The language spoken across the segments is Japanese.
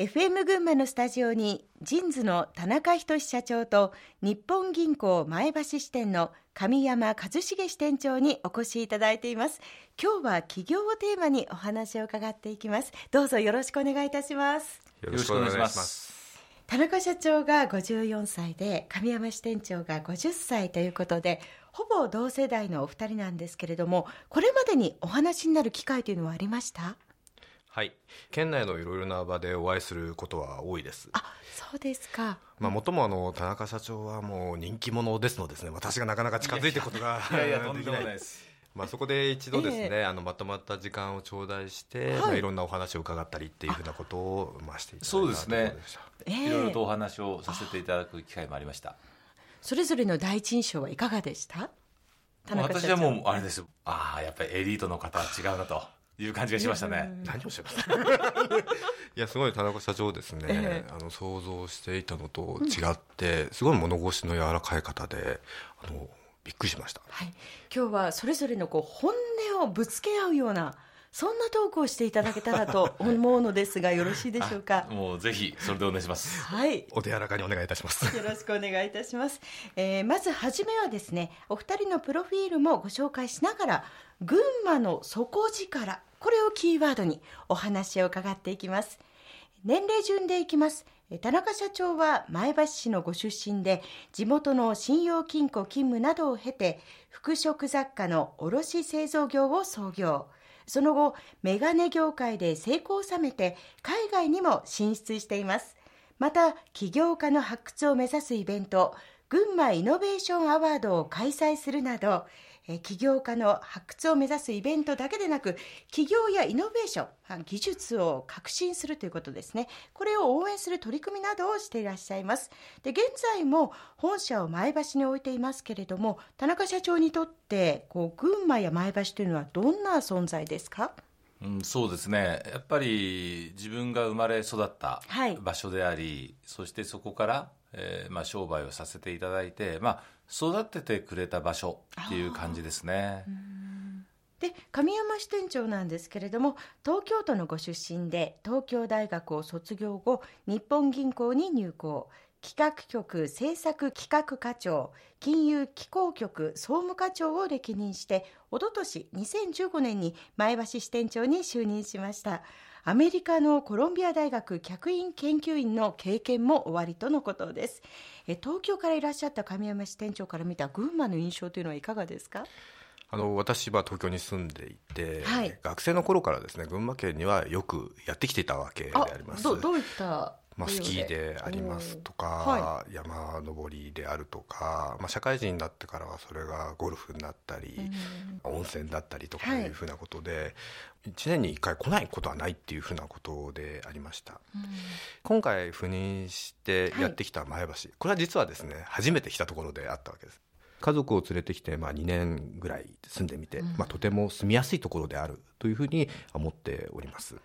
FM 群馬のスタジオにジンズの田中仁社長と日本銀行前橋支店の神山一茂支店長にお越しいただいています。今日は企業をテーマにお話を伺っていきます。どうぞよろしくお願いいたします。よろしくお願いします。田中社長が54歳で神山支店長が50歳ということでほぼ同世代のお二人なんですけれどもこれまでにお話になる機会というのはありました？はい。県内のいろいろな場でお会いすることは多いです。あそうですか。まあ、もともあの田中社長はもう人気者ですのですね。私がなかなか近づいていくことがいやいやとんでもないです。まあ、そこで一度ですね、えー、あのまとまった時間を頂戴して、はい。まあ、いろんなお話を伺ったりっていうふうなことを、まあ、していただいたそうですね、えー、いろいろとお話をさせていただく機会もありました。それぞれの第一印象はいかがでした私はもうあれですああやっぱりエリートの方は違うなという感じがしましたね。何をしてます？いや、すごい田中社長ですね、えー、あの、想像していたのと違って、すごい物腰の柔らかい方で、あの、びっくりしました。はい。今日はそれぞれのこう、本音をぶつけ合うような、そんなトークをしていただけたらと思うのですが、よろしいでしょうか？もうぜひ、それでお願いします。はい。お手柔らかにお願いいたします。よろしくお願いいたします。えー、まずはじめはですね、お二人のプロフィールもご紹介しながら、群馬の底力、これをキーワードにお話を伺っていきます。年齢順でいきます。田中社長は前橋市のご出身で、地元の信用金庫勤務などを経て、服飾雑貨の卸製造業を創業。その後、メガネ業界で成功を収めて、海外にも進出しています。また、起業家の発掘を目指すイベント、群馬イノベーションアワードを開催するなど、起業家の発掘を目指すイベントだけでなく、企業やイノベーション、技術を革新するということですね。これを応援する取り組みなどをしていらっしゃいます。で、現在も本社を前橋に置いていますけれども、田中社長にとって、こう、群馬や前橋というのはどんな存在ですか？うん、そうですね。やっぱり自分が生まれ育った場所であり、はい、そしてそこからえーまあ、商売をさせていただいて、まあ、育ててくれた場所っていう感じですね。で神山支店長なんですけれども東京都のご出身で東京大学を卒業後日本銀行に入行。企画局政策企画課長金融機構局総務課長を歴任しておととし2015年に前橋支店長に就任しました。アメリカのコロンビア大学客員研究員の経験も終わりとのことです。え東京からいらっしゃった神山支店長から見た群馬の印象というのはいかがですか？あの私は東京に住んでいて、はい、学生の頃からですね群馬県にはよくやってきていたわけであります。どどういったまあ、スキーでありますとか、はい、山登りであるとか、まあ、社会人になってからはそれがゴルフになったり、うん、温泉だったりとかいうふうなことで、はい、1年に1回来ないことはないっていうふうなことでありました、うん、今回赴任してやってきた前橋、はい、これは実はですね初めて来たところであったわけです。家族を連れてきて、まあ、2年ぐらい住んでみて、うん、まあ、とても住みやすいところであるというふうに思っております。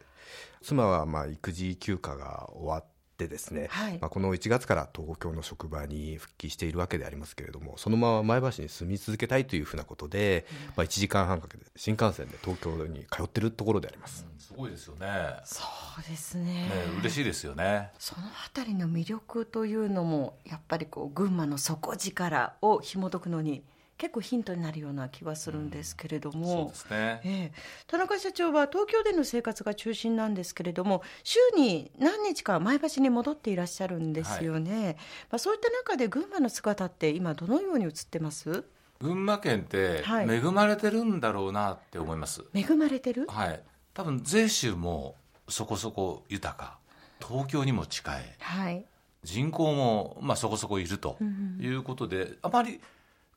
妻はまあ育児休暇が終わっでですね、はい、まあ、この1月から東京の職場に復帰しているわけでありますけれどもそのまま前橋に住み続けたいというふうなことで、うん、まあ、1時間半かけて新幹線で東京に通ってるところであります、うん、すごいですよね。そうですね。ね嬉しいですよね。そのあたりの魅力というのもやっぱりこう群馬の底力を紐解くのに結構ヒントになるような気はするんですけれども、そうですね、ええ、田中社長は東京での生活が中心なんですけれども週に何日か前橋に戻っていらっしゃるんですよね、はい、まあ、そういった中で群馬の姿って今どのように映ってます？群馬県って恵まれてるんだろうなって思います、はい、恵まれてる？はい。多分税収もそこそこ豊か。東京にも近い、はい、人口もまあそこそこいるということで、うん、あまり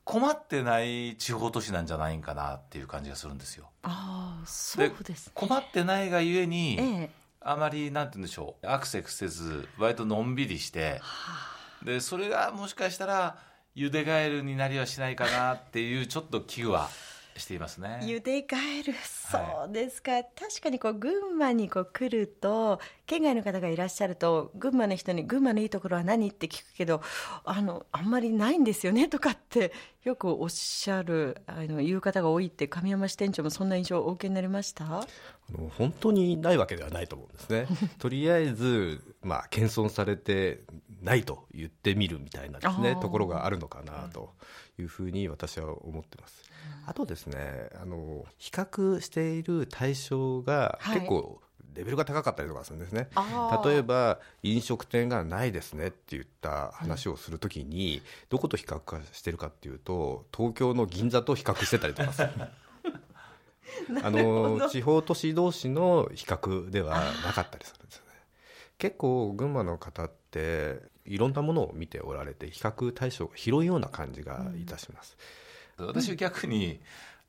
困ってない地方都市なんじゃないんかなっていう感じがするんですよ。ああ、そうです、ね、困ってないがゆえに、ええ、あまり、なんて言うんでしょう、アクセクせず、割とのんびりして、はあ、で、それがもしかしたら、ゆでガエルになりはしないかなっていう、ちょっと危惧はしていますね。ゆでガエル、そうですか。はい、確かにこう、群馬にこう来ると、県外の方がいらっしゃると、群馬の人に群馬のいいところは何って聞くけど、あの、あんまりないんですよねとかってよくおっしゃる、あの、言う方が多いって、神山支店長もそんな印象をお受けになりました？あの本当にないわけではないと思うんですね。とりあえず、まあ、謙遜されてないと言ってみるみたいなですねところがあるのかなというふうに私は思ってます。あとですねあの比較している対象が結構、レベルが高かったりとかするんですね。例えば飲食店がないですねって言った話をするときに、どこと比較してるかっていうと東京の銀座と比較してたりとかする。あの地方都市同士の比較ではなかったりするんですよね。結構群馬の方っていろんなものを見ておられて比較対象が広いような感じがいたします、うん、私逆に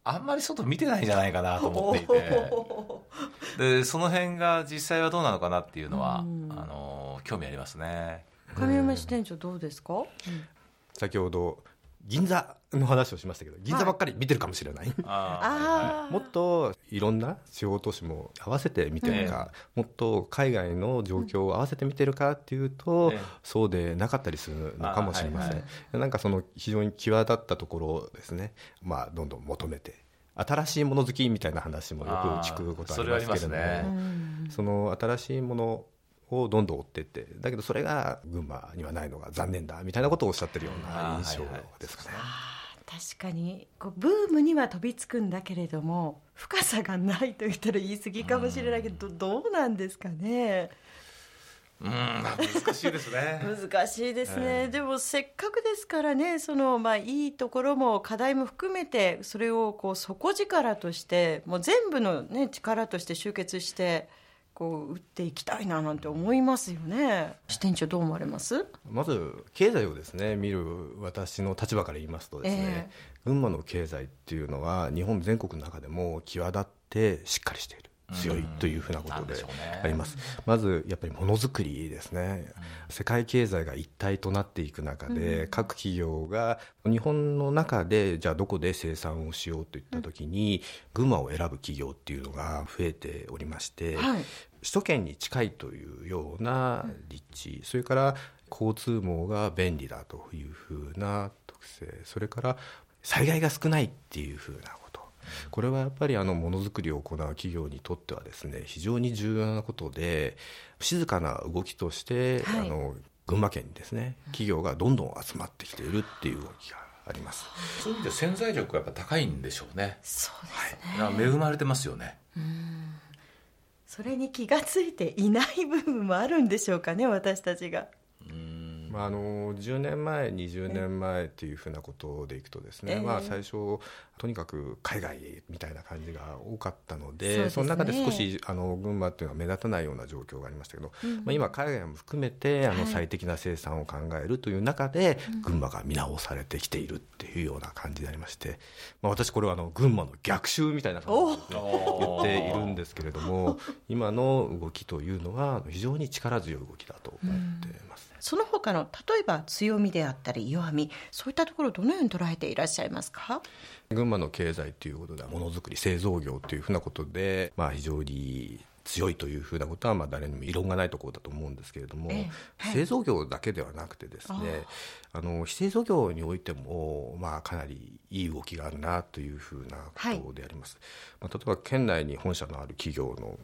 あんまり外見てないんじゃないかなと思っていて。でその辺が実際はどうなのかなっていうのは、うん、あの興味ありますね。神山支店長どうですか、うん、先ほど銀座の話をしましたけど銀座ばっかり見てるかもしれない、はい、もっといろんな地方都市も合わせて見てるか、もっと海外の状況を合わせて見てるかっていうと、そうでなかったりするのかもしれません、はいはい、なんかその非常に際立ったところですね、まあ、どんどん求めて新しいもの好きみたいな話もよく聞くことありますけれども、ね、その新しいものをどんどん追っていってだけどそれが群馬にはないのが残念だみたいなことをおっしゃってるような印象ですかね。確かに。こうブームには飛びつくんだけれども深さがないと言ったら言い過ぎかもしれないけど、どうなんですかね？うん難しいですね。難しいですね、えー、でもせっかくですからねその、まあ、いいところも課題も含めてそれをこう底力としてもう全部の、ね、力として集結してこう打っていきたいななんて思いますよね。支店長どう思われます？まず経済をですね見る私の立場から言いますとですね、えー、群馬の経済っていうのは日本全国の中でも際立ってしっかりしている強いというふうなことであります。まずやっぱりものづくりですね。世界経済が一体となっていく中で、各企業が日本の中でじゃあどこで生産をしようといった時に、群馬を選ぶ企業っていうのが増えておりまして、首都圏に近いというような立地、それから交通網が便利だというふうな特性、それから災害が少ないっていうふうなこれはやっぱりあのものづくりを行う企業にとってはですね非常に重要なことで静かな動きとして、はい、あの群馬県にですね企業がどんどん集まってきているっていう動きがあります。そういう意味で潜在力がやっぱ高いんでしょうね。そうですね。はい、恵まれてますよね。それに気が付いていない部分もあるんでしょうかね私たちが。まあ、あの10年前20年前っていうふうなことでいくとですね、まあ、最初とにかく海外みたいな感じが多かったのでその中で少しあの群馬っていうのは目立たないような状況がありましたけど、まあ、今海外も含めてあの最適な生産を考えるという中で、群馬が見直されてきているっていうような感じでありまして、まあ、私これはあの群馬の逆襲みたいな感じで言っているんですけれども今の動きというのは非常に力強い動きだと思っています。その他の例えば強みであったり弱みそういったところどのように捉えていらっしゃいますか？群馬の経済ということではものづくり製造業というふうなことで、まあ、非常に強いというふうなことはまあ誰にも異論がないところだと思うんですけれども、えはい、製造業だけではなくてですねあの非製造業においても、まあ、かなりいい動きがあるなというふうなことであります、はい、まあ、例えば県内に本社のある企業の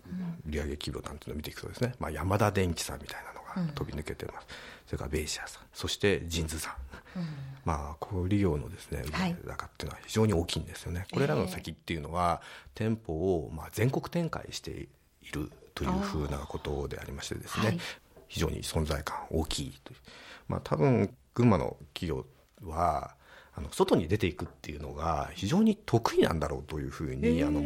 売上規模なんていうのを見ていくとですね、まあ、山田電機さんみたいなのが飛び抜けてます、うん、それからベイシアさん。そしてジンズさん、うん、まあ小売業のですね売上高っていうのは非常に大きいんですよね、はい、これらの先っていうのは、店舗をまあ全国展開しているというふうなことでありましてですね、はい、非常に存在感大きいという、まあ、多分群馬の企業はあの外に出ていくっていうのが非常に得意なんだろうというふうに、あの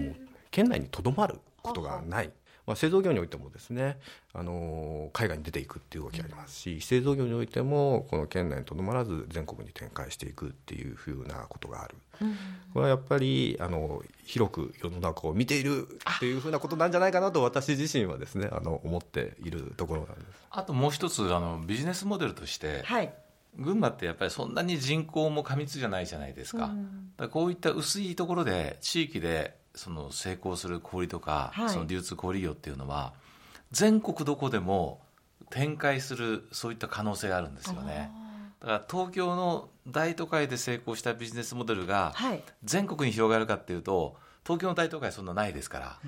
県内にとどまることがないまあ、製造業においてもですね、あの海外に出ていくっていう動きがありますし、非製造業においてもこの県内にとどまらず全国に展開していくっていうふうなことがある、うん、これはやっぱりあの広く世の中を見ているっていうふうなことなんじゃないかなと私自身はですねあの思っているところなんです。あともう一つあのビジネスモデルとして、はい。群馬ってやっぱりそんなに人口も過密じゃないじゃないですか,、かこういった薄いところで地域でその成功する小売とか、はい、その流通小売業っていうのは全国どこでも展開するそういった可能性があるんですよね。だから東京の大都会で成功したビジネスモデルが全国に広がるかっていうと東京の大都会そんなないですから、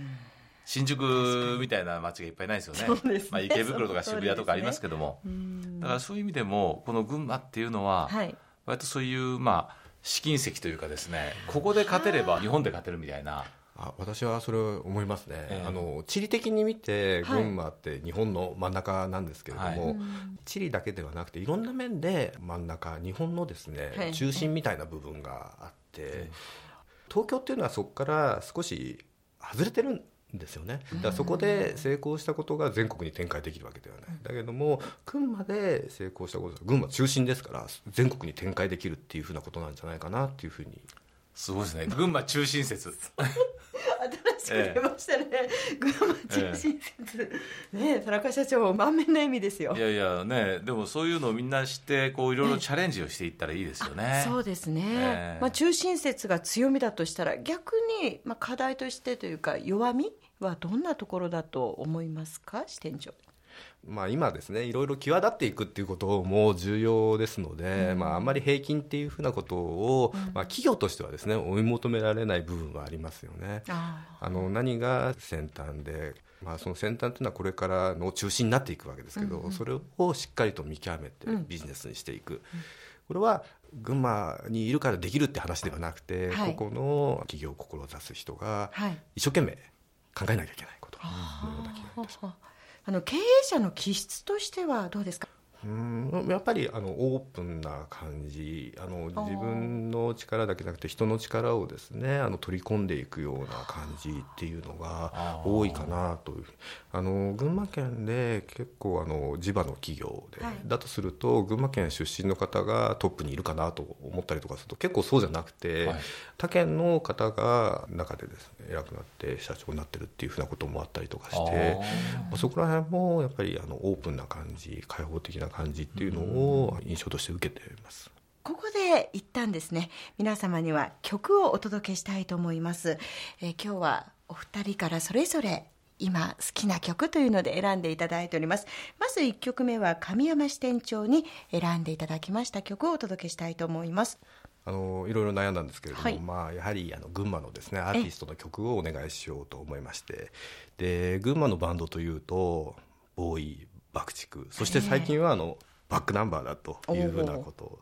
新宿みたいな街がいっぱいないですよね、ね、まあ、池袋とか渋谷とかありますけども、ね、だからそういう意味でもこの群馬っていうのは、はい、割とそういうまあ試金石というかですねここで勝てれば日本で勝てるみたいな。あ私はそれを思いますね、えー、あの地理的に見て群馬って日本の真ん中なんですけれども、はい、地理だけではなくていろんな面で真ん中日本のですね、はい、中心みたいな部分があって、東京っていうのはそこから少し外れてるんですよね。だからそこで成功したことが全国に展開できるわけではない、だけども群馬で成功したこと群馬中心ですから全国に展開できるっていうふうなことなんじゃないかなっていうふうにすごいですね。群馬中心説。新しく出ましたね、ええ、群馬中心説、え、ね田中社長満面の笑みですよ。いやいやねでもそういうのをみんな知ってこういろいろチャレンジをしていったらいいですよね、そうですね、まあ、中心説が強みだとしたら逆に、まあ、課題としてというか弱みはどんなところだと思いますか支店長まあ、今ですねいろいろ際立っていくっていうことも重要ですので、うん、まあ、あんまり平均っていうふうなことを、うん、まあ、企業としてはですね追い求められない部分はありますよね。あの何が先端でまあ、その先端というのはこれからの中心になっていくわけですけど、うんうん、それをしっかりと見極めてビジネスにしていく、うん、これは群馬にいるからできるって話ではなくて、はい、ここの企業を志す人が一生懸命考えなきゃいけないことのような気がいたします。あの経営者の気質としてはどうですか？うん。やっぱりあのオープンな感じあの自分の力だけじゃなくて人の力をですねあの取り込んでいくような感じっていうのが多いかなというあの群馬県で結構あの地場の企業で、はい、だとすると群馬県出身の方がトップにいるかなと思ったりとかすると結構そうじゃなくて、はい、他県の方が中でですね偉くなって社長になってるっていうふうなこともあったりとかしてそこら辺もやっぱりあのオープンな感じ開放的な感じっていうのを印象として受けています。ここで一旦ですね皆様には曲をお届けしたいと思います、えー、今日はお二人からそれぞれ今好きな曲というので選んでいただいております。まず1曲目は神山支店長に選んでいただきました曲をお届けしたいと思います。あのいろいろ悩んだんですけれども、はい、まあ、やはりあの群馬のですねアーティストの曲をお願いしようと思いまして。で群馬のバンドというとボーイ爆竹。そして最近はあのバックナンバーだというふうなこと。を。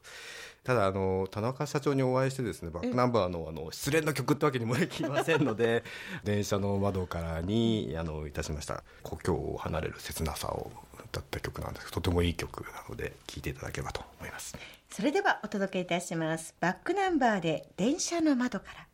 ただあの田中社長にお会いしてですねバックナンバーのあの失恋の曲ってわけにもいきませんので 電車の窓からにあのいたしました。故郷を離れる切なさを歌った曲なんです。とてもいい曲なので聴いていただければと思います。それではお届けいたします。バックナンバーで電車の窓から